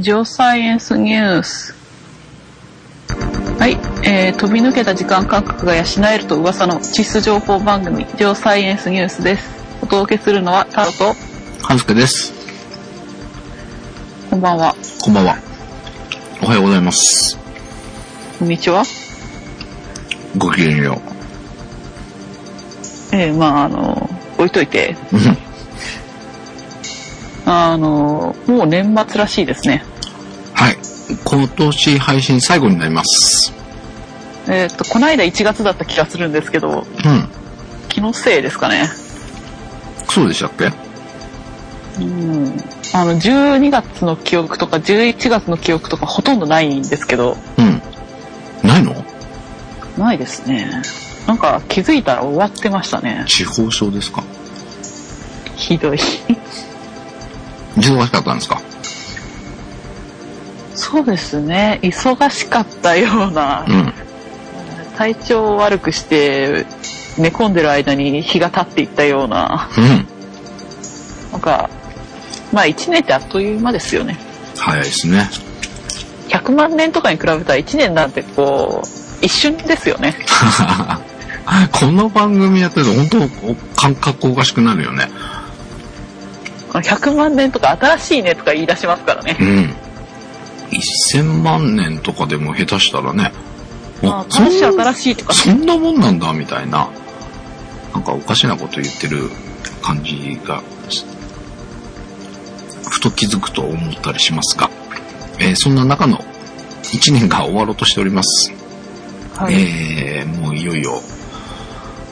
ジオサイエンスニュース。はい、えー、飛び抜けた時間感覚が養えると噂の地質情報番組、ジオサイエンスニュースです。お届けするのはタロと、はずけです。こんばんは、こんばんは。おはようございます。こんにちは。ごきげんよえー、まああの、置いといて、あの、もう年末らしいですね。はい。今年配信最後になります。えっ、と、こないだ1月だった気がするんですけど、うん。気のせいですかね。そうでしたっけ？うん。あの、12月の記憶とか11月の記憶とかほとんどないんですけど、うん。ないの？ないですね。なんか気づいたら終わってましたね。地方症ですか？ひどい。忙しかったんですか？そうですね。忙しかったようなう、ん。体調を悪くして寝込んでる間に日が経っていったような、うん。なんか、まあ1年ってあっという間ですよね。早いですね。100万年とかに比べたら1年なんてこう、一瞬ですよね。この番組やってると本当感覚おかしくなるよね。100万年とか新しいねとか言い出しますからねう。ん。1000万年とかでも下手したらね。あそん新しい新しいとかそんなもんなんだみたいな、なんかおかしなこと言ってる感じが、ふと気づくと思ったりしますが、えーそんな中の1年が終わろうとしております。はい。えーもういよいよ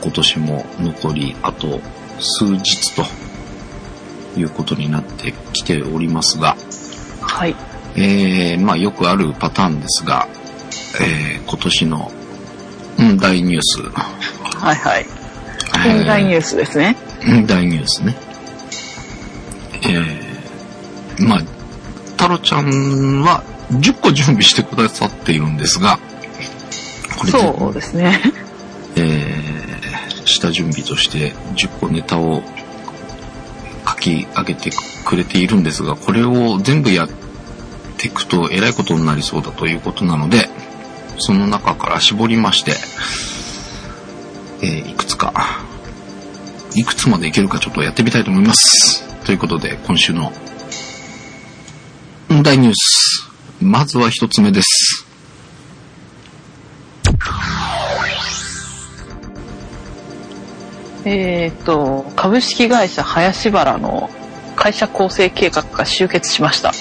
今年も残りあと数日ということになってきておりますが、はい。えーまあよくあるパターンですが、えー今年の、うん、大ニュース。はいはい。えー大ニュースですね。うん大ニュースね。えーまあ、タロちゃんは10個準備してくださっているんですが、これそうですね。えー下準備として10個ネタを書き上げてくれているんですが、これを全部やっていくとえらいことになりそうだということなので、その中から絞りまして、えーいくつか、いくつまでいけるかちょっとやってみたいと思います。ということで、今週の大ニュース。まずは一つ目です。えっ、と、株式会社林原の会社構成計画が終結しました。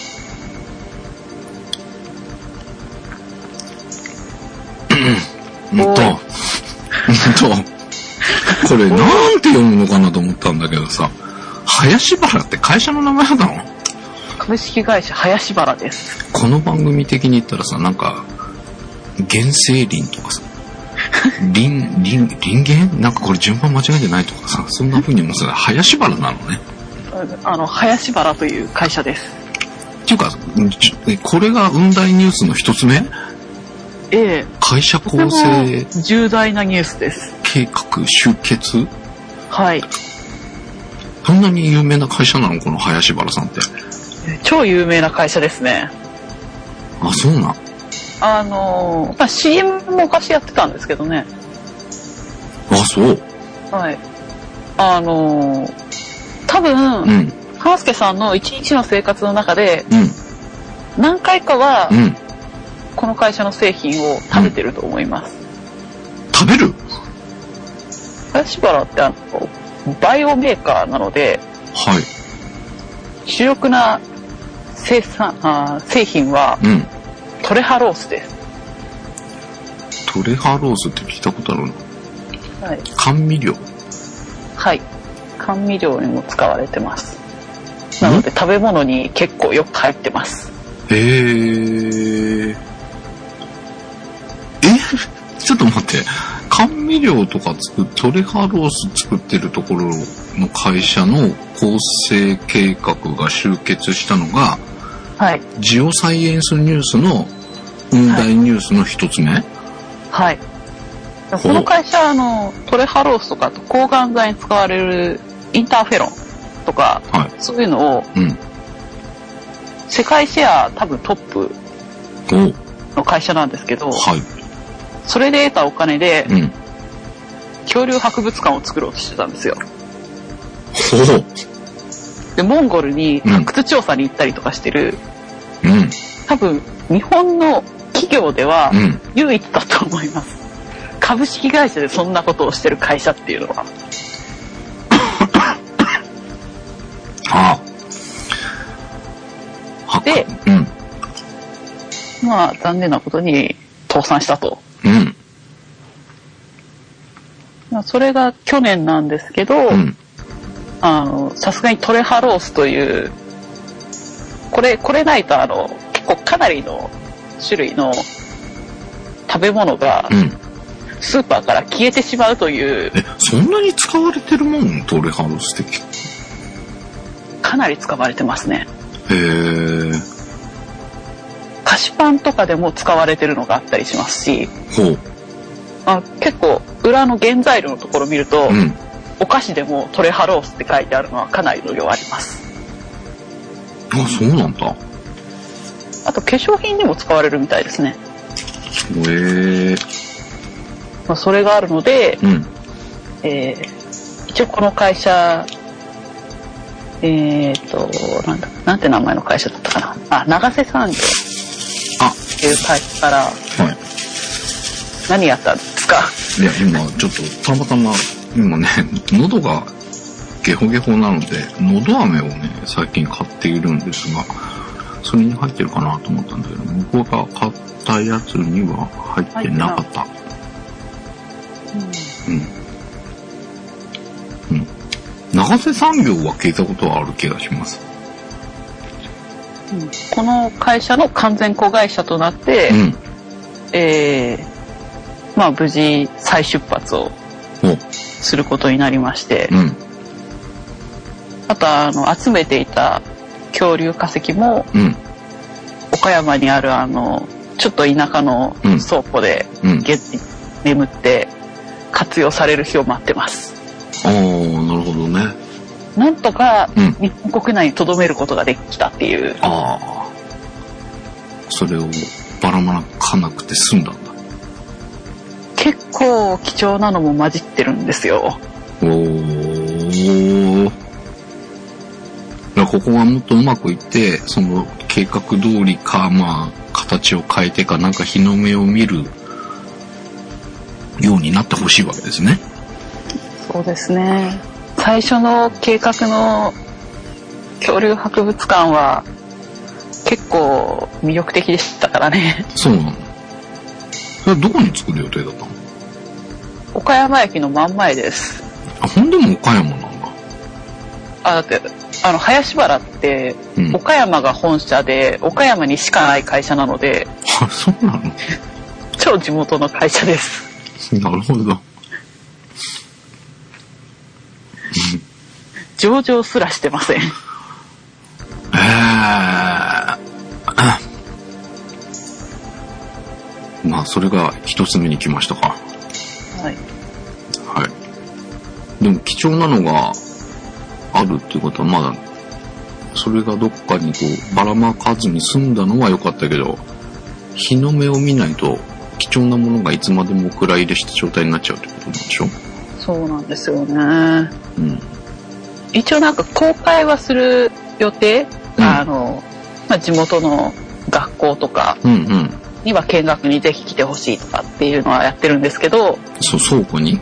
うんと、うんと、これなんて読むのかなと思ったんだけどさ、林原って会社の名前だったの？株式会社林原です。この番組的に言ったらさ、なんか、原生林とかさ、林、林、林源なんかこれ順番間違えてないとかさ、そんな風に思ってた。ら林原なのね。あの、林原という会社です。っていうか、これが雲大ニュースの一つ目？ええ会社構成重大なニュースです。計画集結？はい。そんなに有名な会社なのこの林原さんって？超有名な会社ですね。あ、そうなん。あの、まあ、CM も昔やってたんですけどね。あ、そう。はい。あの、多分、うん。ハスケさんの一日の生活の中で、うん。何回かはう、ん。この会社の製品を食べてると思います。食べる？林原ってあの、バイオメーカーなので、はい。主力な生産、あ製品はうん。トレハロースです。トレハロースって聞いたことあるの？はい。甘味料？はい。甘味料にも使われてます。なので食べ物に結構よく入ってます。へー。ちょっと待って。甘味料とか作っトレハロース作ってるところの会社の構成計画が集結したのが、はい。ジオサイエンスニュースの雲大ニュースの一つ目、はい。この会社はあの、トレハロースとかあと抗がん剤に使われるインターフェロンとか、はい。そういうのをうん。世界シェア多分トップおの会社なんですけど、はい。それで得たお金でうん。恐竜博物館を作ろうとしてたんですよ。ほう。で、モンゴルにうん発掘調査に行ったりとかしてる、うん。多分日本の企業ではうん。唯一だと思います。株式会社でそんなことをしてる会社っていうのは。ああ。はで、うん。まあ残念なことに倒産したと。うん。まあそれが去年なんですけど、うん。あの、さすがにトレハロースという、これ、これないとあの、結構かなりの種類の食べ物がうん。スーパーから消えてしまうという、え、そんなに使われてるもん？トレハロス的。かなり使われてますね。へえ。菓子パンとかでも使われてるのがあったりしますし。あ結構裏の原材料のところを見ると、うん。お菓子でもトレハロースって書いてあるのはかなりの量あります。あ、そうなんだ。あと化粧品にも使われるみたいですね。へえ。まあ、それがあるので、うん。えー一応この会社、えっ、と、なんだ、なんて名前の会社だったかな。あ、長瀬産業あ、っていう会社からはい。何やったんですか？いや、今、ちょっと、たまたま、今ね、喉がゲホゲホなので、喉飴をね、最近買っているんですが、それに入ってるかなと思ったんだけど、向こうが買ったやつには入ってなかった。うん。うん。長瀬産業は聞いたことはある気がします。うんこの会社の完全子会社となって、うん。えーまあ無事再出発をお、することになりまして、うん。あとあの集めていた恐竜化石もうん。岡山にあるあのちょっと田舎のうん倉庫で眠って活用される日を待ってます。ああ、なるほどね。なんとかうん日本国内に留めることができたっていう、ああ。それをばらまかなくて済んだんだ。結構貴重なのも混じってるんですよ。おー。いやここがもっとうまくいって、その計画通りか、まあ、形を変えてか、なんか日の目を見るようになってほしいわけですね。そうですね。最初の計画の恐竜博物館は結構魅力的でしたからね。そうなの。それどこに作る予定だったの？岡山駅の真ん前です。あ、ほんでも岡山なんだ。あ、だって、あの、林原ってうん。岡山が本社で岡山にしかない会社なので、あ、そうなの超地元の会社です。なるほど。上場すらしてません。ええ まあ、それが一つ目に来ましたか。はい。はい。でも貴重なのがあるっていうことはまだ、それがどっかにこうばらまかずに済んだのは良かったけど、日の目を見ないと貴重なものがいつまでも蔵入れした状態になっちゃうってことなんでしょ？そうなんですよね。うん。一応なんか公開はする予定、うんあの、まあ、地元の学校とか。には見学にぜひ来てほしいとかっていうのはやってるんですけど、そう、倉庫に？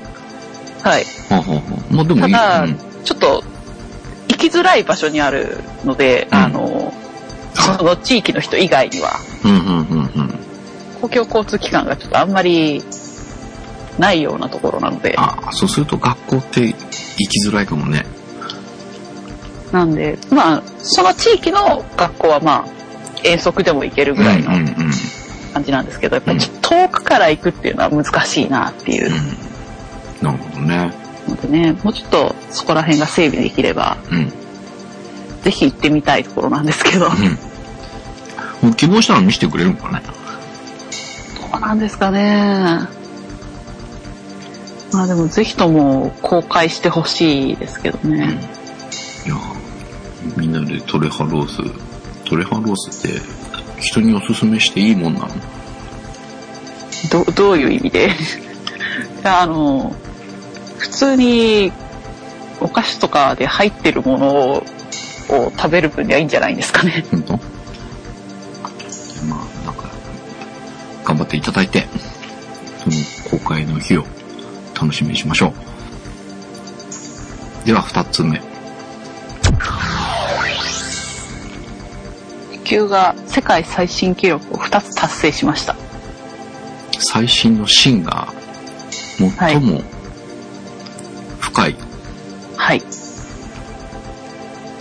はい。はあ、はあはあ、まあでもいい。ただうん、ちょっと行きづらい場所にあるので、うんあの、その地域の人以外にはうんうんうんうん。公共交通機関がちょっとあんまりないようなところなので、ああ、そうすると学校って行きづらいかもね。なんで、まあ、その地域の学校はまあ、遠足でも行けるぐらいのうんうんうん。感じなんですけど、やっぱりちょっと遠くから行くっていうのは難しいなっていううん。なるほどね。のでね、もうちょっとそこら辺が整備できれば、うん。ぜひ行ってみたいところなんですけど、どうん。希望したら見せてくれるのかね。うなんですかね。まあでもぜひとも公開してほしいですけどね。いやみんなでトレハローストレハンロースって人におすすめしていいもんなの？どどういう意味で？あの普通にお菓子とかで入ってるものを食べる分にはいいんじゃないんですかね。本当？まあ、なんか、頑張っていただいて、楽しみにしましょう。では、二つ目。地球が世界最新記録を2つ達成しました。最新のシンが最も深い。はい。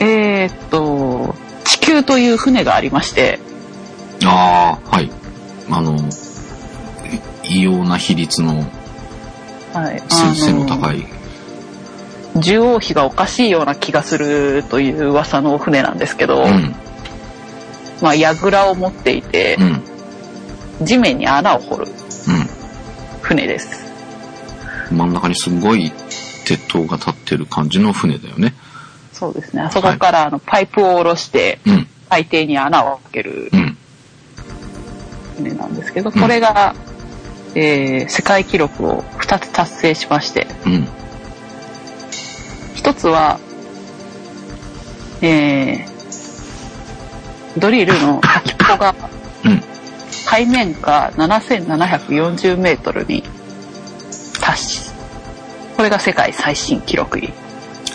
えー、っと、地球という船がありまして、ああ、はい。あの、い異様な比率のはい。水性の高い。の重王比がおかしいような気がするという噂の船なんですけど、うん、まあ、櫓を持っていてう、ん、地面に穴を掘る船です。ん。真ん中にすごい鉄塔が立ってる感じの船だよね。そうですね。あそこからあのパイプを下ろして、海底に穴を開ける、船なんですけど、これが、えー世界記録を2つ達成しまして、うん、一つは、えードリルの先っぽがうん。海面下7740メートルに達し、これが世界最新記録に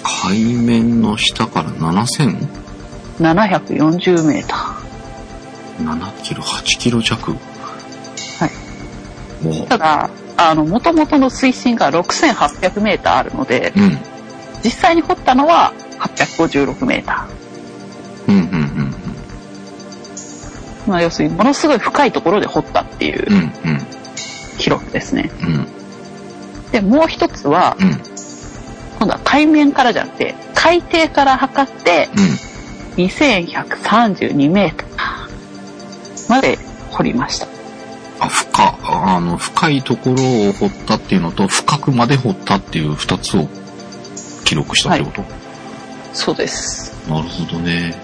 海面の下から 7000? 740メーター。7キロ、8キロ弱。はい。もうただ、あの、元々の水深が6800メーターあるので、うん、実際に掘ったのは856メータうん、うん、うん、ー。まあ、要するにものすごい深いところで掘ったっていううん、うん、記録ですね。うん、で、もう一つは、うん、今度は海面からじゃなくて、海底から測ってうん。2132メーターまで掘りました。あ、深、あの、深いところを掘ったっていうのと、深くまで掘ったっていう二つを記録したってこと、そうです。なるほどね。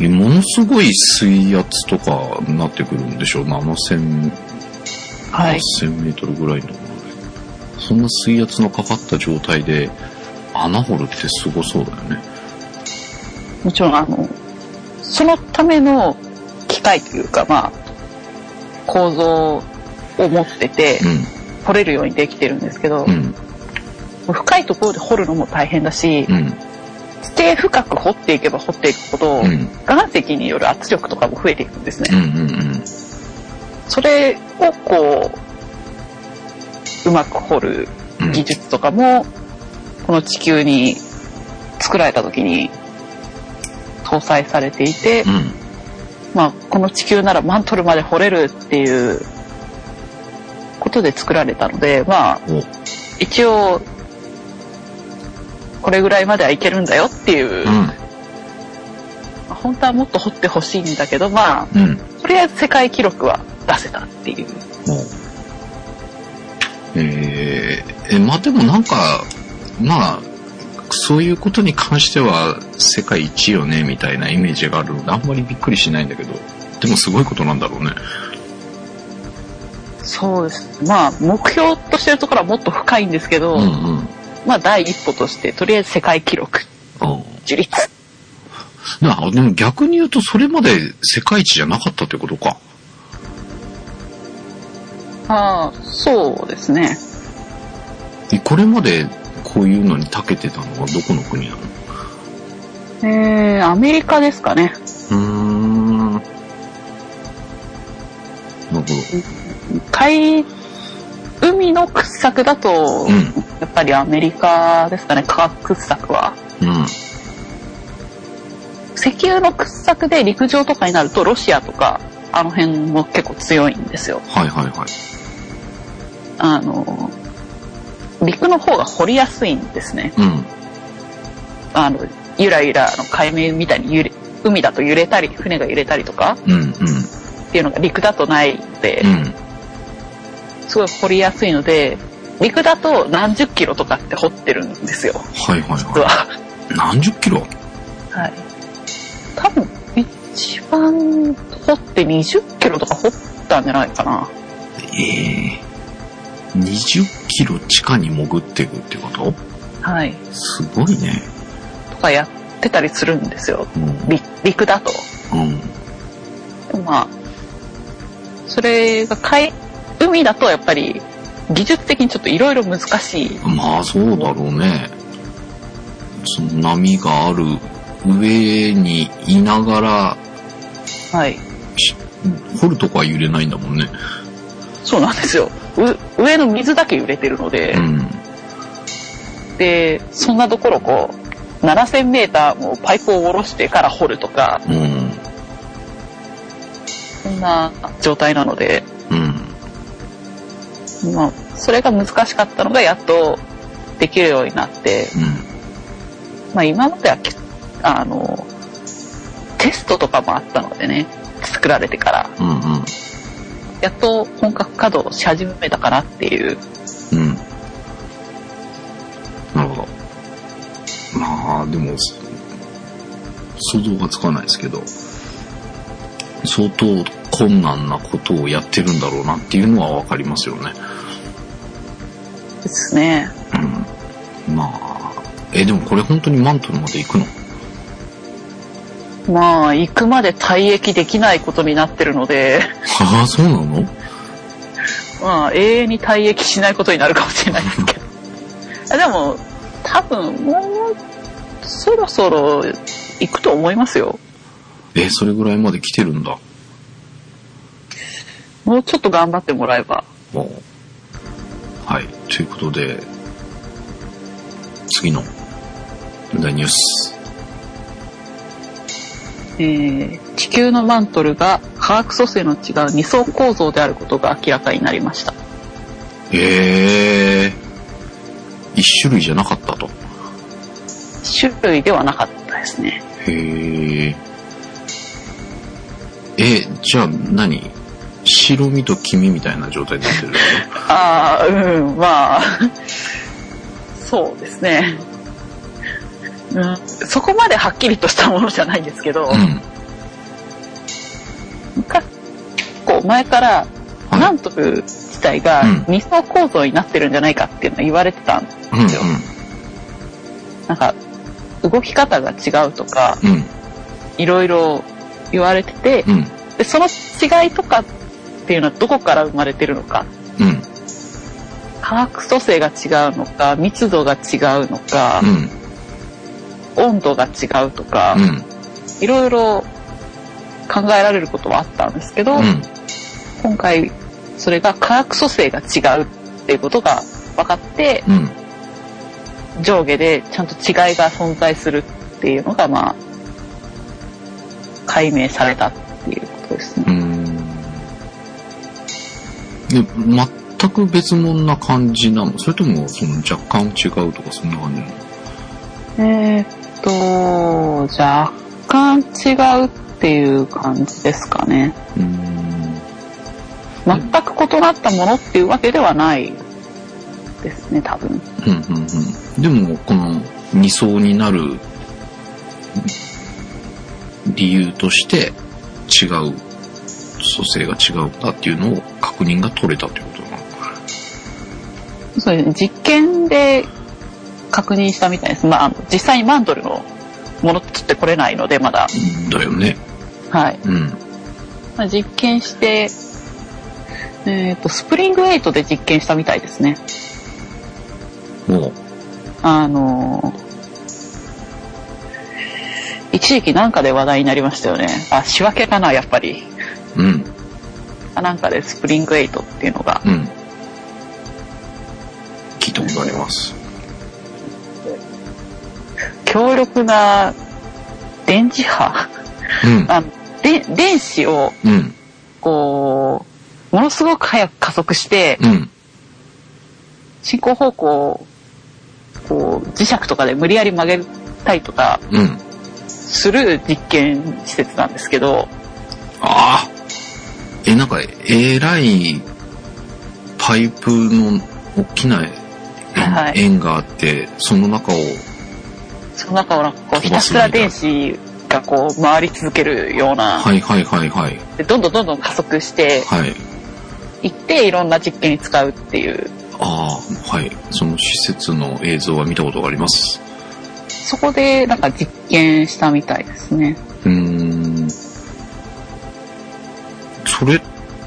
えものすごい水圧とかになってくるんでしょ ?7000、はい。8000メートルぐらいのところで。そんな水圧のかかった状態で穴掘るってすごそうだよね。もちろん、あの、そのための機械というか、まあ、構造を持ってて、掘れるようにできてるんですけどう、ん、深いところで掘るのも大変だしうん、う、ん、地底深く掘っていけば掘っていくほど、うん、岩石による圧力とかも増えていくんですね。うん、うん、それをこう、うまく掘るうん。技術とかも、この地球に作られた時に搭載されていて、うん、まあ、この地球ならマントルまで掘れるっていうことで作られたので、まあ、お、一応、これぐらいまではいけるんだよっていう、うん、まあ本当はもっと掘ってほしいんだけど、まあ、うん。とりあえず世界記録は出せたっていう。えーえ、まあでもなんか、まあ、そういうことに関しては世界一よね、みたいなイメージがあるので、あんまりびっくりしないんだけど、でもすごいことなんだろうね。そうです。まあ、目標としてるところはもっと深いんですけど、うんうん。まあ、第一歩として、とりあえず世界記録、あ樹立。なでも逆に言うと、それまで世界一じゃなかったってことか。ああ、そうですね。えこれまでこういうのに長けてたのはどこの国なの？えー、アメリカですかね。うーん。なるほど。海、海の掘削だと、うんやっぱりアメリカですかね、科学掘削は。うん。石油の掘削で陸上とかになると、ロシアとか、あの辺も結構強いんですよ。はいはいはい。あの、陸の方が掘りやすいんですね。うん。あの、ゆらゆらあの海面みたいに揺れ、海だと揺れたり、船が揺れたりとかうんうん。っていうのが陸だとないので、うん。すごい掘りやすいので、陸だと何十キロとかって掘ってるんですよ、はいはい実はは。い。何十キロ？はい。多分、一番掘って20キロとか掘ったんじゃないかな。ええ20キロ地下に潜っていくってこと？はい。すごいね。とかやってたりするんですよ。うん。陸陸だと。うん。まあ、それが海、海だとやっぱり技術的にちょっといろいろ難しい。まあそうだろうね。その波がある上にいながら、はい。し掘るとこは揺れないんだもんね。そうなんですよ。う上の水だけ揺れてるので、うん。で、そんなところこう、7000メーターもパイプを下ろしてから掘るとか、うん。そんな状態なので、うん。まあ、それが難しかったのがやっとできるようになって、うん。まあ今まではきあの、テストとかもあったのでね、作られてから、うん。うん。やっと本格稼働し始めたかなっていう。うん。なるほど。まあ、でも、想像がつかないですけど、相当困難なことをやってるんだろうなっていうのはわかりますよね。ですね。うん。まあ、え、でもこれ本当にマントルまで行くの？まあ、行くまで退役できないことになってるので、ああ、そうなの？まあ、永遠に退役しないことになるかもしれないですけど。あ でも、多分、もう、そろそろ行くと思いますよ。え、それぐらいまで来てるんだ？もうちょっと頑張ってもらえば。はい。ということで、次の大ニュース。えー地球のマントルが化学組成の違う二層構造であることが明らかになりました。へえ。一種類じゃなかったと。種類ではなかったですね。へえ。え、じゃあ何？白身と黄身みたいな状態になってる ああ、うん、まあ、そうですね。うん、そこまではっきりとしたものじゃないんですけど、うん。結構前から、はいマントル自体がうん二層構造になってるんじゃないかっていうのは言われてたんうん。ですよ。なんか、動き方が違うとか、うん。いろいろ言われてて、うん。でその違いとかっていうのはどこから生まれてるのかうん。化学組成が違うのか密度が違うのかう、ん。温度が違うとか、うん。いろいろ考えられることはあったんですけど、うん。今回それが化学組成が違うっていうことが分かってうん。上下でちゃんと違いが存在するっていうのがまあ解明されたっていうことですね。うん。で、全く別物な感じなの？それとも、その若干違うとかそんな感じなの？えーっと、若干違うっていう感じですかね。うん。全く異なったものっていうわけではないですね、多分。うんうんうん。でも、この二層になる理由として違う組成が違うんだっていうのを確認が取れたということなのそうですね、実験で確認したみたいです。まあ、実際にマントルのものってこれないので、まだ。だよね。はい。うん。まあ、実験して、えーっと、スプリングエイトで実験したみたいですね。もう、あのー一時期なんかで話題になりましたよね。あ、仕分けかな、やっぱり。うん、あなんかでスプリングエイトっていうのが。うん。聞いたことあります。強力な電磁波？うん、あで電子をうん、こうものすごく早く加速してうん、進行方向をこう磁石とかで無理やり曲げたりとかうん。する実験施設なんですけどああえ、なんか、えらいパイプの大きな円があって、その中をその中をなんかこうひたすら電子がこう回り続けるような、はいはいはいはい。でどんどんどんどん加速してはい。いっていろんな実験に使うっていうああ、はい。その施設の映像は見たことがあります。そこでなんか実験したみたいですね。うーん。それっ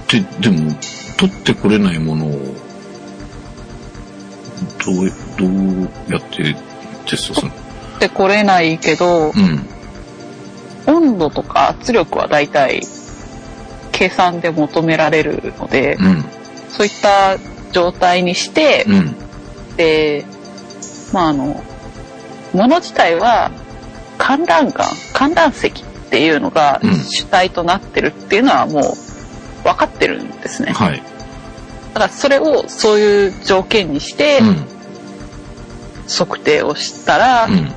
て、でも、取ってこれないものを、どう、どうやってテストするの？でこれないけどうん。温度とか圧力はだいたい計算で求められるので、うん。そういった状態にして、うん。で、まああの、もの自体は観覧岩、観覧石っていうのがうん主体となってるっていうのはもう分かってるんですね。はい。だからそれをそういう条件にしてうん。測定をしたら、うん。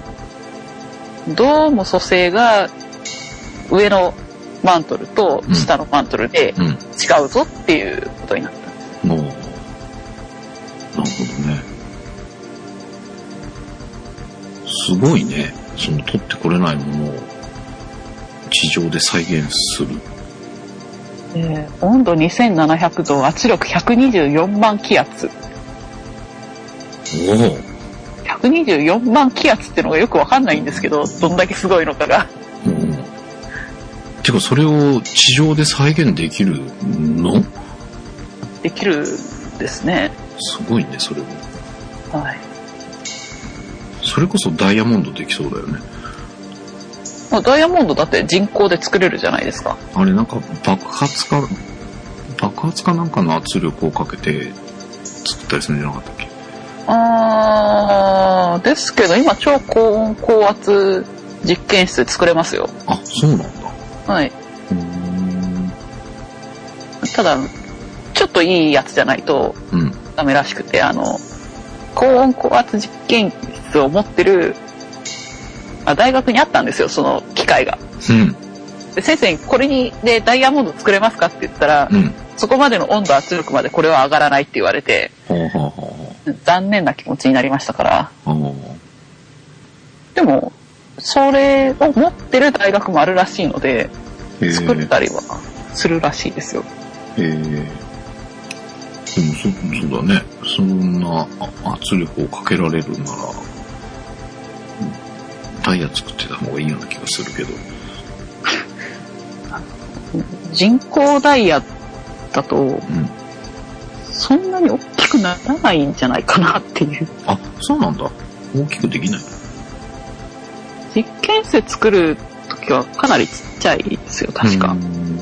どうも組成が上のマントルと下のマントルでうん。違うぞっていうことになった。もう、なるほどね。すごいね。その取ってこれないものを地上で再現する。えー温度2700度、圧力124万気圧。おお。124万気圧ってのがよくわかんないんですけど、どんだけすごいのかが。うん。てか、それを地上で再現できるの？できるんですね。すごいね、それも。はい。それこそダイヤモンドできそうだよね。まあダイヤモンドだって人工で作れるじゃないですか。あれなんか爆発か、爆発かなんかの圧力をかけて作ったりするんじゃなかったっけ？あー、ですけど今超高温高圧実験室で作れますよ。あ、そうなんだ。はい。ただ、ちょっといいやつじゃないとうん。ダメらしくて、あの、高温高圧実験室を持ってる、あ大学にあったんですよ、その機械が。うん。で先生にこれにでダイヤモンド作れますかって言ったら、うん。そこまでの温度圧力までこれは上がらないって言われて、ほうほうほ残念な気持ちになりましたから。でも、それを持ってる大学もあるらしいので、作ったりはするらしいですよ。へえ。でもそ、そうだね。そんなあ圧力をかけられるなら、ダイヤ作ってた方がいいような気がするけど。人工ダイヤだと、うん。そんなに大きくならないんじゃないかなっていう。あ、そうなんだ。大きくできない。実験室作る時はかなりちっちゃいですよ、確かう。ん。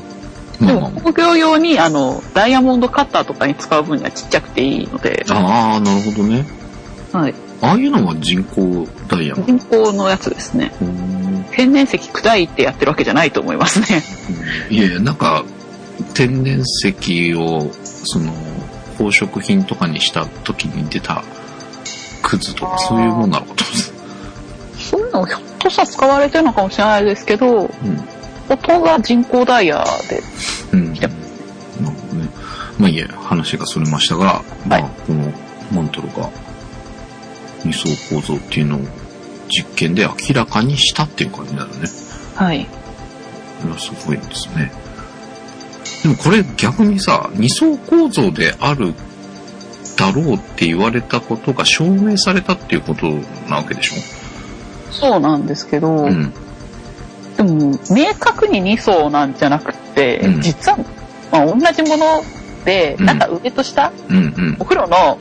でも工業用にあのダイヤモンドカッターとかに使う分にはちっちゃくていいので、あ。ああ、なるほどね。はい、ああいうのは人工ダイヤモン人工のやつですね。天然石砕いてやってるわけじゃないと思いますね。いやいや、なんか、天然石を、その、宝飾品とかにした時に出た、クズとかそういうもんなのかと思ってそういうのひょっとしたら使われてるのかもしれないですけど、た。元が人工ダイヤでうん。なるほどね。まあいいや、話がそれましたが、まあ、このマントルが二層構造っていうのを実験で明らかにしたっていう感じになるね。はい。これはすごいですね。でもこれ逆にさ、二層構造であるだろうって言われたことが証明されたっていうことなわけでしょ？そうなんですけど、うん。でも明確に2層なんじゃなくて、うん実は、まあ、同じもので、うんなんか上と下、うんうんお。風呂の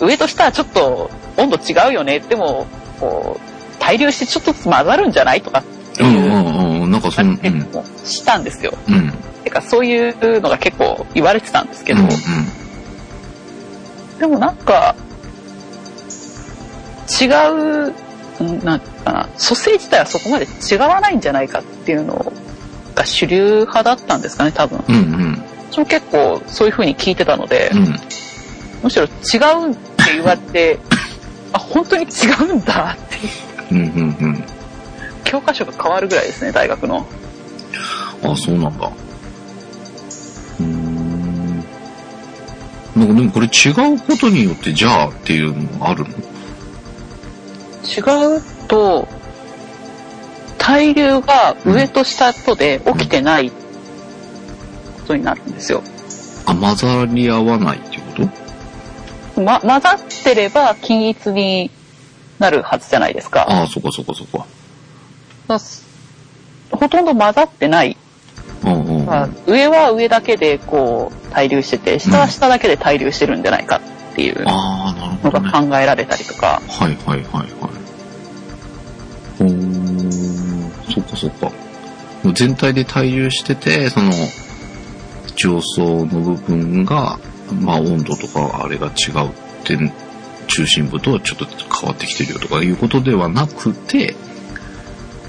上と下はちょっと温度違うよね。でも、こう、対流してちょっとずつ混ざるんじゃない？とかってうんういうんうん。なんかその、うん。したんですよ。うん。てかそういうのが結構言われてたんですけど、うんうん。でもなんか、違う、んなんかな、蘇生自体はそこまで違わないんじゃないかっていうのが主流派だったんですかね、多分。うんうん。私も結構そういう風に聞いてたので、うん。むしろ違うって言われて、あ、本当に違うんだっていう、うんうんうん。教科書が変わるぐらいですね、大学の。あ、そうなんだ。うーん。なんかでもこれ違うことによってじゃあっていうのがあるの？違うと、対流が上と下とで起きてないことになるんですよ。あ、混ざり合わないっていうこと？ま、混ざってれば均一になるはずじゃないですか。ああ、そこそこそこ。ほとんど混ざってない。うんうんうん。まあ上は上だけでこう対流してて、下は下だけで対流してるんじゃないかっていうああ、なるほのどね。が考えられたりとか。はいはいはいはい。ほーん、そっかそっか。もう全体で対流してて、その、上層の部分が、まあ温度とかあれが違うって、中心部とはちょっと変わってきてるよとかいうことではなくて、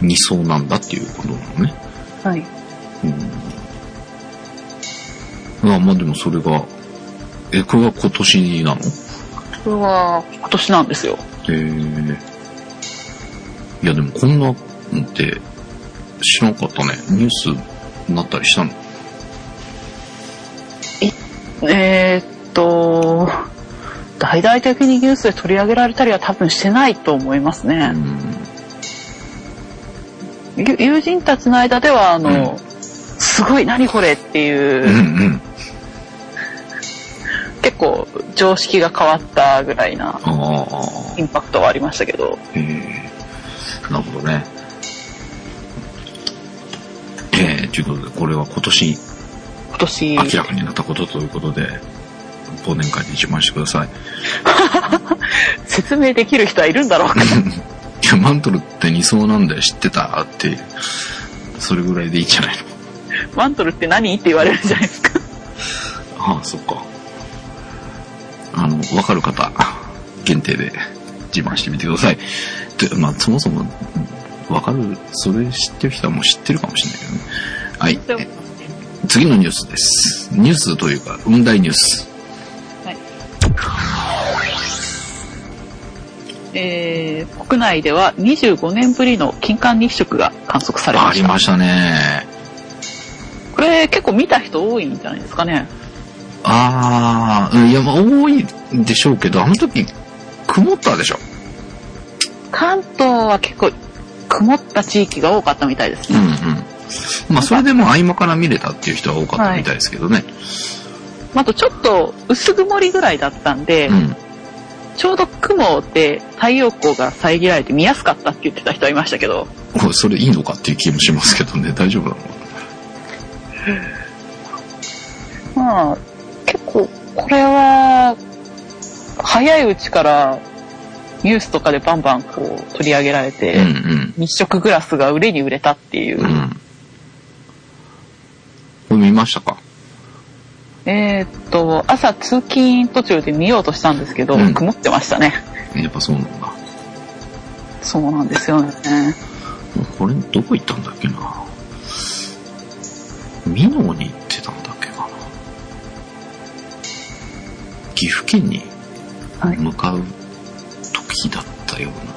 二層なんだっていうことなのね。はい。うん。あまあでもそれが、え、これが今年なの？これは今年なんですよ。へえ。いやでもこんなのって知らなかったね。ニュースになったりしたの？えーっと、大々的にニュースで取り上げられたりは多分してないと思いますうね。ん。ゆ友人たちの間では、あの、すごい何これっていう、うんうん。結構常識が変わったぐらいな。インパクトはありましたけど、へえ。なるほどね。ええということで、これは今年今年、明らかになったことということで、忘年会で自慢してください。説明できる人はいるんだろうか。いや、マントルって二層なんだよ、知ってた？って。それぐらいでいいんじゃないの？マントルって何？って言われるじゃないですか。ああ、そっか。あの、わかる方、限定で自慢してみてください。で、まあ、そもそも、うんわかる、それ知ってる人はもう知ってるかもしれないけどね。はい。え次のニュースです。ニュースというか、運題ニュース。はいえー国内では25年ぶりの金環日食が観測されあました。りましたね。これ結構見た人多いんじゃないですかね。ああ、うんいや、まあ、多いでしょうけど、あの時、曇ったでしょ。関東は結構曇った地域が多かったみたいですね。うんうん。まあ、それでも合間から見れたっていう人は多かったみたいですけどね。あとちょっと薄曇りぐらいだったんで、うん。ちょうど雲で太陽光が遮られて見やすかったって言ってた人はいましたけど、これ、それいいのかっていう気もしますけどね、大丈夫なの？まあ、結構これは早いうちからニュースとかでバンバンこう取り上げられて、うんうん。日食グラスが売れに売れたっていう、うん。これ見ましたか？えーっと朝通勤途中で見ようとしたんですけど、うん。曇ってましたね。やっぱそうなんだ。そうなんですよね。これ、どこ行ったんだっけな。美濃に行ってたんだっけかな。岐阜県にはい。向かう時だったような。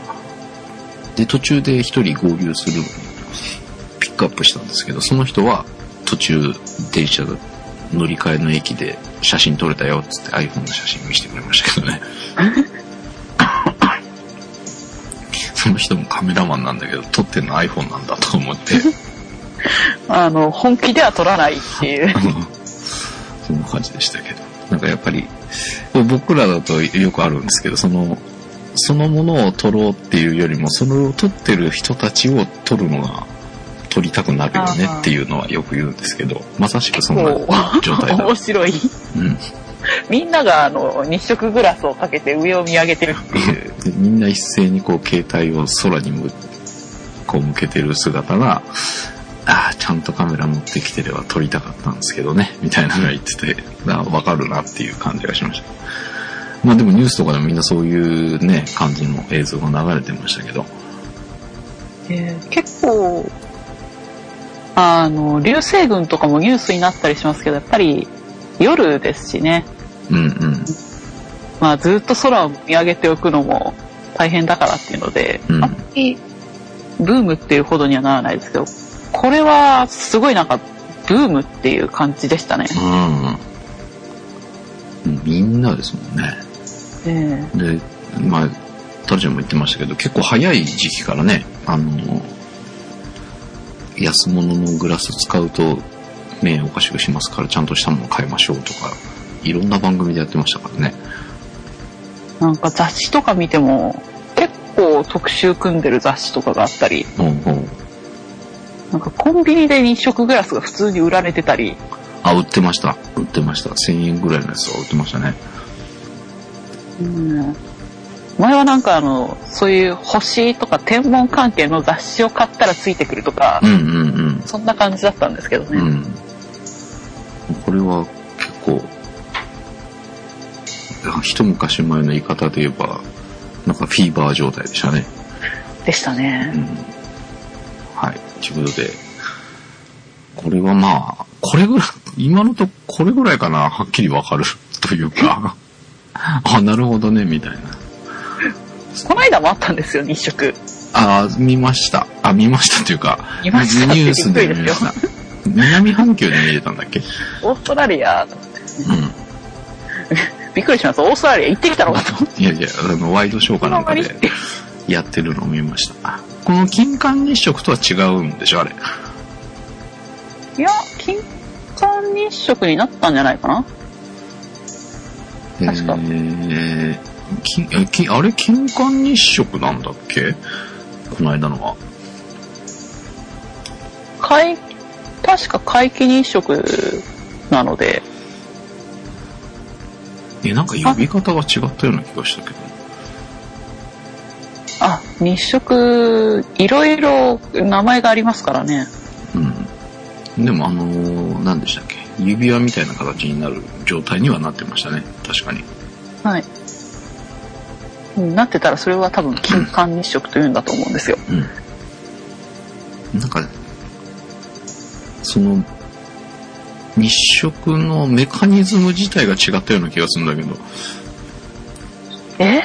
で、途中で一人合流するのにピックアップしたんですけど、その人は途中電車乗り換えの駅で写真撮れたよっつって iPhone の写真見せてくれましたけどね。その人もカメラマンなんだけど、撮ってるの iPhone なんだと思って、あの本気では取らないっていう そんな感じでしたけど。なんかやっぱり、僕らだとよくあるんですけど、その、そのものを撮ろうっていうよりも、それを撮ってる人たちを撮るのが、撮りたくなるよねっていうのはよく言うんですけど、まさしくそんなこ状態だ。う面白いうん。みんながあの日食グラスをかけて上を見上げてるっていうでみんな一斉にこう携帯を空に向こう向けてる姿が、ああ、ちゃんとカメラ持ってきてれば撮りたかったんですけどね、みたいなのが言ってて、あわかるなっていう感じがしました。まあでもニュースとかでもみんなそういうね、感じの映像が流れてましたけど、えー結構あの流星群とかもニュースになったりしますけどやっぱり夜ですしね、うんうん。まあ、ずっと空を見上げておくのも大変だからっていうので、うんあんまりブームっていうほどにはならないですけどこれはすごいなんかブームっていう感じでしたね。うん。みんなですもんね。えで、まあ、タルちゃんも言ってましたけど、結構早い時期からね、あの、安物のグラス使うと目おかしくしますからちゃんとしたもの買いましょうとか、いろんな番組でやってましたからね。なんか雑誌とか見ても、結構特集組んでる雑誌とかがあったり、うんうん。なんかコンビニで日食グラスが普通に売られてたり、あ、売ってました。売ってました。1000円ぐらいのやつは売ってましたね。うん前はなんかあの、そういう星とか天文関係の雑誌を買ったらついてくるとかう、んうんそんな感じだったんですけどうん。うね。ん。これは結構、一昔前の言い方で言えば、なんかフィーバー状態でしたね。でしたうね。ん。はい。ということで、これはまあ、これぐらい、今のとこれぐらいかな、はっきりわかるというか、あ、なるほどね、みたいな。この間もあったんですよ、日食。あ、見ました。あ、見ましたというか、見ましたニュースで見ました。南半球で見れたんだっけ？オーストラリア、うびっくりします。オーストラリア行ってきたのかと。ん。いやいや、あの、ワイドショーかなんかでやってるのを見ました。この金環日食とは違うんでしょ、あれ。いや、金環日食になったんじゃないかな確かえー、金え金あれ、金環日食なんだっけ？この間のは。皆、確か皆既日食なので、え、なんか呼び方が違ったような気がしたけど。あ、日食、いろいろ名前がありますからね。うん。でも、あのー、何でしたっけ？指輪みたいな形になる状態にはなってましたね。確かに。はい。うんなってたらそれは多分金環日食というんだと思うんですよ。うん。なんか、その、日食のメカニズム自体が違ったような気がするんだけど、え？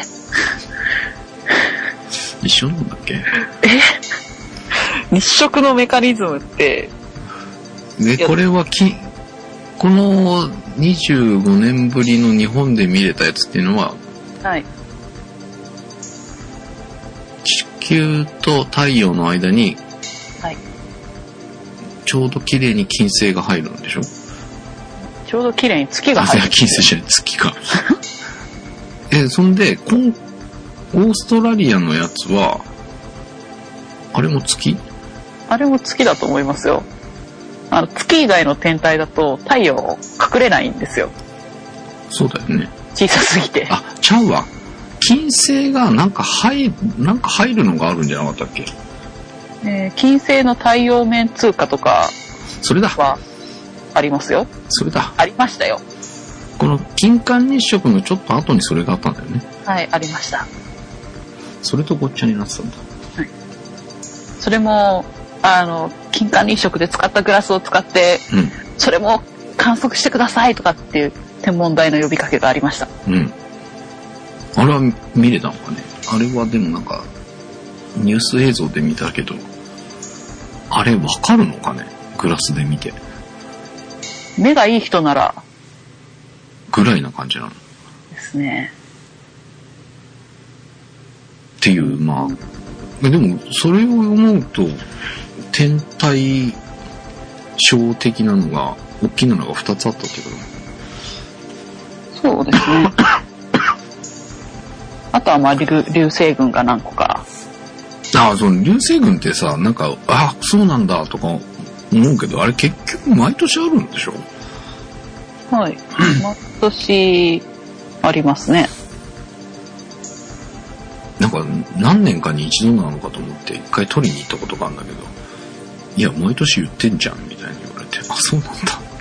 一緒なんだっけ？日食のメカニズムって、で、これはき、この25年ぶりの日本で見れたやつっていうのは、はい。球と太陽の間にはい。ちょうど綺麗に金星が入るんでしょ？ちょうど綺麗に月があ、入る。金星じゃない、月か。え、そんで、こんオーストラリアのやつは、あれも月？あれも月だと思いますよ。あの、月以外の天体だと太陽隠れないんですよ。そうだよね。小さすぎて。あ、ちゃうわ。金星がなんか入る、なんか入るのがあるんじゃなかったっけ？えー金星の太陽面通過とかそれだ。はありますよ。それだ。ありましたよ。この金環日食のちょっと後にそれがあったんだよね。はい、ありました。それとごっちゃになってたんだ。それも、あの、金環日食で使ったグラスを使って、うん。それも観測してくださいとかっていう天文台の呼びかけがありました。うん。あれは見れたのかね？あれはでもなんか、ニュース映像で見たけど、あれわかるのかね？グラスで見て。目がいい人ならぐらいな感じなの。っですね。ていう、まあ。でも、それを思うと、天体小的なのが、大きなのが2つあったってことそうですね。あとはまあ流流星群が何個か。ああ、その流星群ってさ、なんか、あそうなんだとか思うけど、あれ結局毎年あるんでしょ？はい。毎年ありますね。なんか何年かに一度なのかと思って一回取りに行ったことがあるんだけど、いや、毎年言ってんじゃんみたいに言われて、あ、そうなんだっ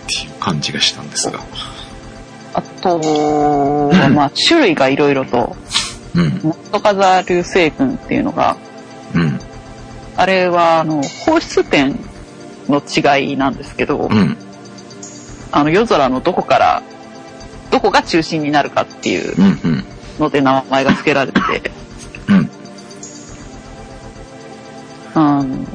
ていう感じがしたんですが。あとはまあ種類がいろいろと、うん、ナットカザ流星群っていうのが、うん、あれはあの放出点の違いなんですけど、うん、あの夜空のどこから、どこが中心になるかっていうので名前が付けられてて、うん、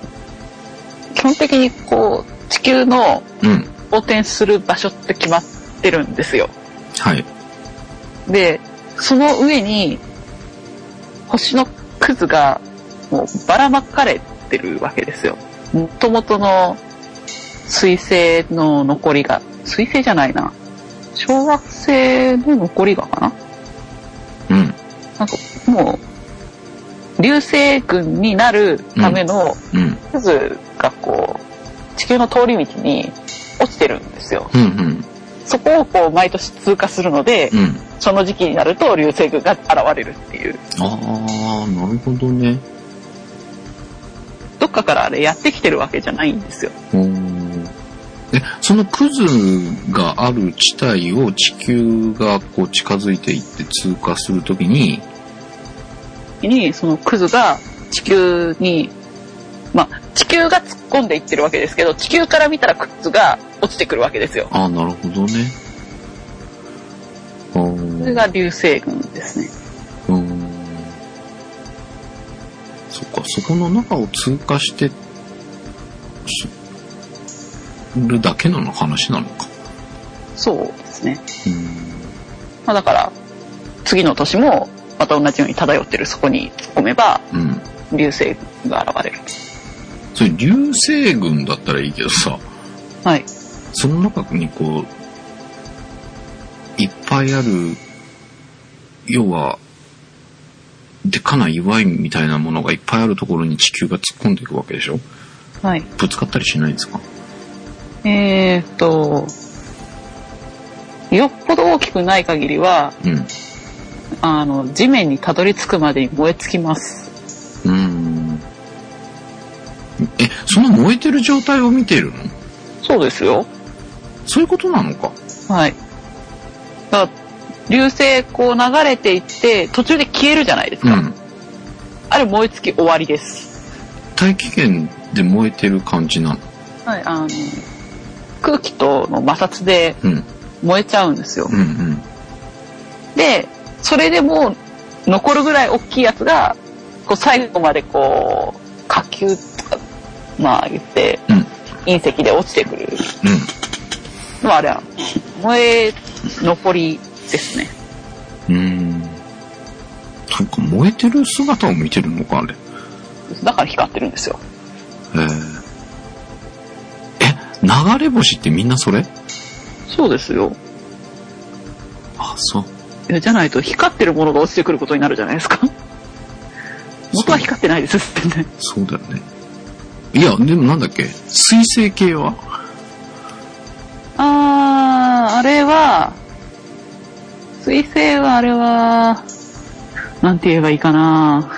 基本的にこう地球のうん、横転する場所って決まってるんですよ。はい、で、その上に星のくずがもうばらまかれてるわけですよ。もともとの水星の残りが、水星じゃないな。小惑星の残りがかな？うん。なんかもう、流星群になるためのうん。渦がこう、地球の通り道に落ちてるんですよ。うん。うん。そこをこう毎年通過するので、うん。その時期になると流星群が現れるっていう。ああ、なるほどね。どっかからあれやってきてるわけじゃないんですよ。え、そのクズがある地帯を地球がこう近づいていって通過するときに、に、そのクズが地球に、まあ、地球が突っ込んでいってるわけですけど、地球から見たらクズが落ちてくるわけですよ。ああ、なるほどね。それが流星群ですね。うーんそっか、そこの中を通過して、しるだけなの話なのか。そうですね。うーんまあ、だから、次の年もまた同じように漂ってるそこに突っ込めば、うん。流星群が現れる。それ流星群だったらいいけどさ、はい。その中にこう、いっぱいある、要は、でかな祝いみたいなものがいっぱいあるところに地球が突っ込んでいくわけでしょ？はい。ぶつかったりしないんですか？えーっと、よっぽど大きくない限りは、うん。あの、地面にたどり着くまでに燃え尽きます。うーん。え、その燃えてる状態を見てるの？そうですよ。そういうことなのか？はい。だから流星こう流れていって、途中で消えるじゃないですか。うん。あれ燃え尽き終わりです。大気圏で燃えてる感じなの？はい、あの、空気との摩擦でうん。燃えちゃうんですよう。んうん。で、それでも残るぐらい大きいやつが、こう最後までこう、火球とか、まあ言って、うん。隕石で落ちてくるうん。のはあれは、燃え残りですね。うーん。そっか、燃えてる姿を見てるのか、あれ。だから光ってるんですよ。えー、え、流れ星ってみんなそれ？そうですよ。あ、そう。じゃないと光ってるものが落ちてくることになるじゃないですか。元は光ってないですってね。そうだよね。いや、でもなんだっけ？水星系は？は、水星はあれは、なんて言えばいいかな。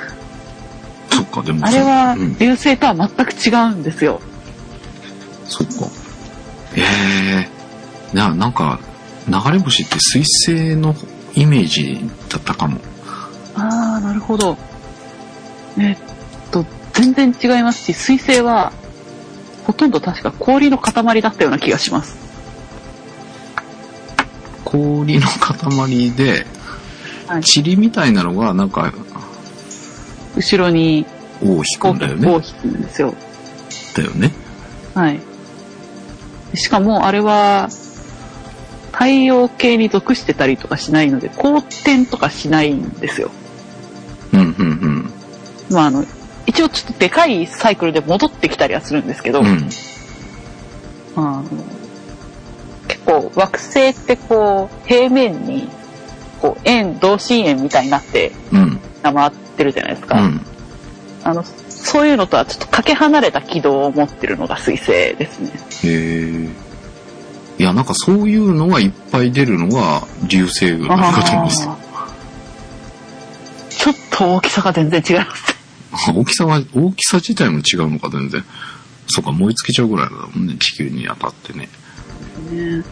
そっか、でもあれはうん、流星とは全く違うんですよ。そっか。ええな、なんか、流れ星って水星のイメージだったかも。あー、なるほど。えっと、全然違いますし、水星は、ほとんど確か氷の塊だったような気がします。氷の塊で、はい塵みたいなのが、なんか、後ろに尾を引くんだよね。な尾を引くんですよ。だよね。はい。しかも、あれは、太陽系に属してたりとかしないので、公転とかしないんですよ。うん、うん、まあ、あの、一応ちょっとでかいサイクルで戻ってきたりはするんですけど、うん。うん。あの結構惑星ってこう、平面に、こう、円、同心円みたいになってうん。回ってるじゃないですか。うん。あの、そういうのとはちょっとかけ離れた軌道を持ってるのが水星ですね。へえ。いや、なんかそういうのがいっぱい出るのが流星群なのかと思います。ちょっと大きさが全然違います。大きさが、大きさ自体も違うのか全然。そうか、燃え尽きちゃうぐらいだもんね、地球に当たってね。ね。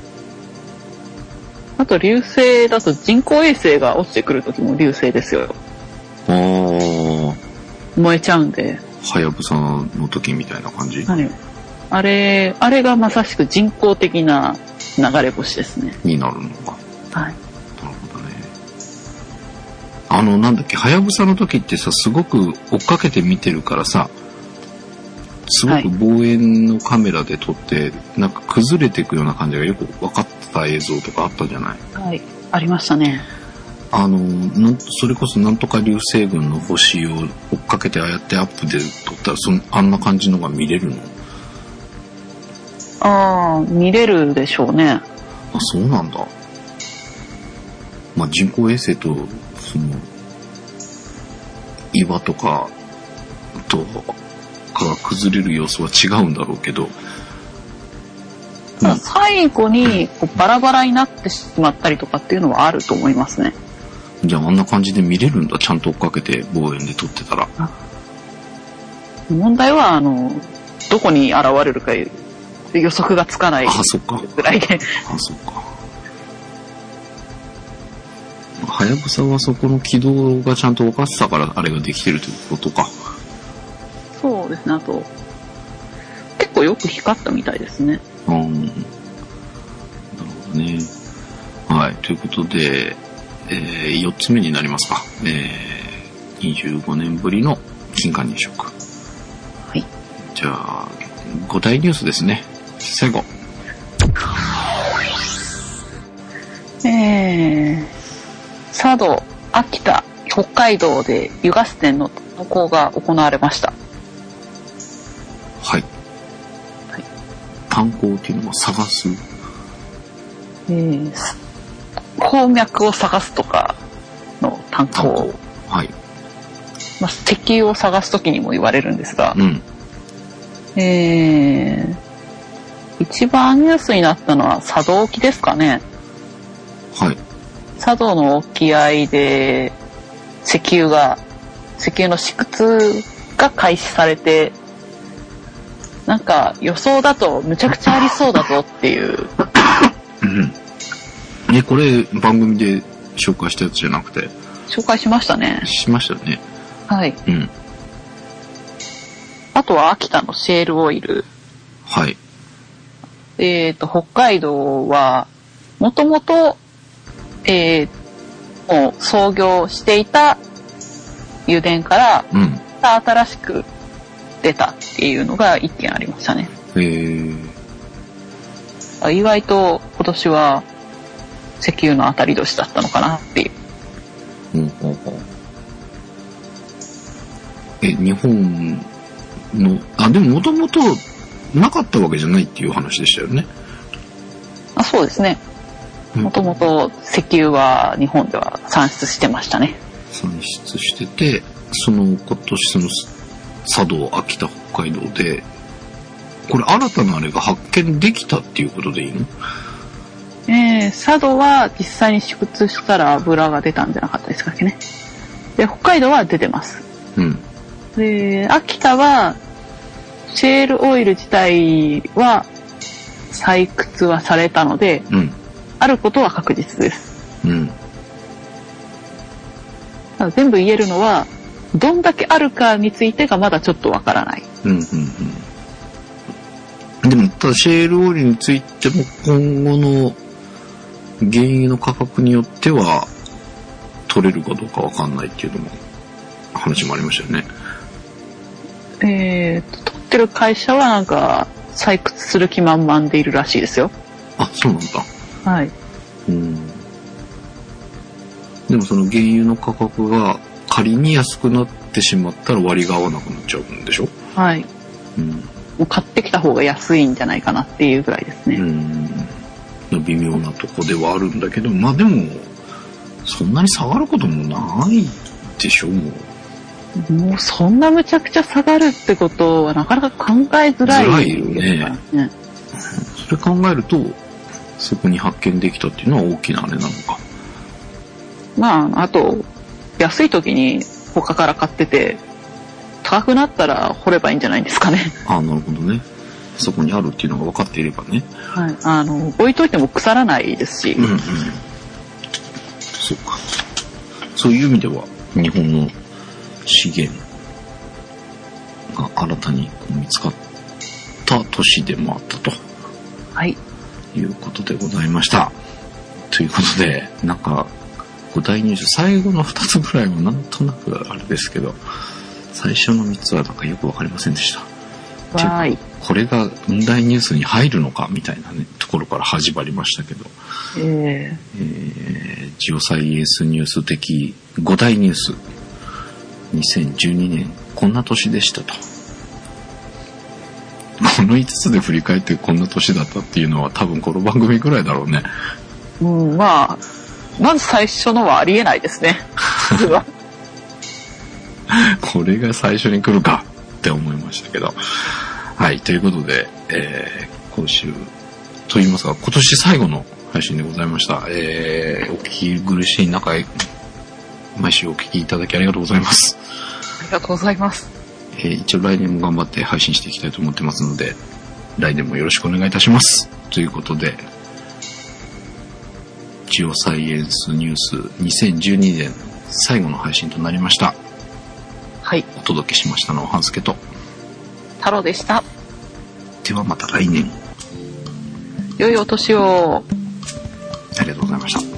あと流星だと人工衛星が落ちてくる時も流星ですよ。ああ、燃えちゃうんで。はやぶさの時みたいな感じ？何あれ、あれがまさしく人工的な流れ星ですね。になるのか。はい。なるほどね。あの、なんだっけ、はやぶさの時ってさ、すごく追っかけて見てるからさ、すごく望遠のカメラで撮って、なんか崩れていくような感じがよく分かった映像とかあったじゃない？はい。ありましたね。あの、それこそなんとか流星群の星を追っかけてああやってアップで撮ったらそのあんな感じのが見れるの？ああ、見れるでしょうね。あ、そうなんだ。まあ、人工衛星と、その、岩とか、と、かが崩れる様子は違うんだろうけど、ただ最後にこうバラバラになってしまったりとかっていうのはあると思いますね。じゃああんな感じで見れるんだ。ちゃんと追っかけて望遠で撮ってたら。問題は、あの、どこに現れるか予測がつかないあ、そっか。ぐらいで。あ、そっか。はやぶさはそこの軌道がちゃんと分かってたからあれができてるということか。ですね、あと、結構よく光ったみたいですね。うん。なるほどね。はい。ということで、えー、4つ目になりますか。えー、25年ぶりの金環日食。はい。じゃあ、5大ニュースですね。最後。えー、佐渡、秋田、北海道で油ガス田の投稿が行われました。はい。はい炭鉱っていうのは探す。えー、す鉱脈を探すとかの炭鉱。はい。まあ、石油を探すときにも言われるんですが、うん。えー、一番ニュースになったのは佐渡沖ですかね。はい。佐渡の沖合で石油が、石油の試掘が開始されて、なんか予想だとむちゃくちゃありそうだぞっていう、うん。ね、これ番組で紹介したやつじゃなくて、紹介しましたね。しましたよね。はい。うん。あとは秋田のシェールオイル。はい。えっ、と、北海道は、もともと、えーもう創業していた油田から、うん。新しく出たっていうのが一件ありましたね。えー、あ意外と今年は石油の当たり年だったのかなっていう。ほうほうほう。え、日本の、あ、でももともとなかったわけじゃないっていう話でしたよね。あそうですね。うんもともと石油は日本では産出してましたね。産出してて、その今年その佐渡、秋田、北海道で、これ新たなあれが発見できたっていうことでいいの？えー、佐渡は実際に試掘したら油が出たんじゃなかったですかね。で、北海道は出てます。うん。で、秋田は、シェールオイル自体は採掘はされたので、うん。あることは確実です。うん。全部言えるのは、どんだけあるかについてがまだちょっとわからない。うん。うん。うん。でも、ただシェールオイルについても今後の原油の価格によっては取れるかどうかわかんないっていうのも話もありましたよね。えーと、取ってる会社はなんか、採掘する気満々でいるらしいですよ。あ、そうなんだ。はい。うん。でもその原油の価格が仮に安くなってしまったら割が合わなくなっちゃうんでしょ？はい。うん。もう買ってきた方が安いんじゃないかなっていうぐらいですね。うん。微妙なとこではあるんだけど、まあでも、そんなに下がることもないでしょもう。もうそんなむちゃくちゃ下がるってことはなかなか考えづらいづらいよねね。それ考えると、そこに発見できたっていうのは大きなあれなのか。まあ、あと、安い時に他から買ってて、高くなったら掘ればいいんじゃないんですかね。ああ、なるほどね。そこにあるっていうのが分かっていればね。はい。あの、置いといても腐らないですし、うんうん。そうか。そういう意味では、日本の資源が新たに見つかった年でもあったとはい。いうことでございました。ということで、なんか、五大ニュース、最後の2つぐらいはなんとなくあれですけど、最初の3つはなんかよくわかりませんでした。わーい。これが運大ニュースに入るのかみたいなね、ところから始まりましたけど、ええージオサイエンスニュース的5大ニュース。2012年、こんな年でしたと。この5つで振り返ってこんな年だったっていうのは多分この番組ぐらいだろうね。ーうん、まあ、まず最初のはありえないですね。これが最初に来るかって思いましたけど。はい、ということで、えー今週と言いますか、今年最後の配信でございました。えーお聞き苦しい中、毎週お聞きいただきありがとうございます。ありがとうございます。えー一応来年も頑張って配信していきたいと思ってますので、来年もよろしくお願いいたします。ということで、ジオサイエンスニュース2012年最後の配信となりました。はい、お届けしましたのは半助と。太郎でした。ではまた来年。良いお年を。ありがとうございました。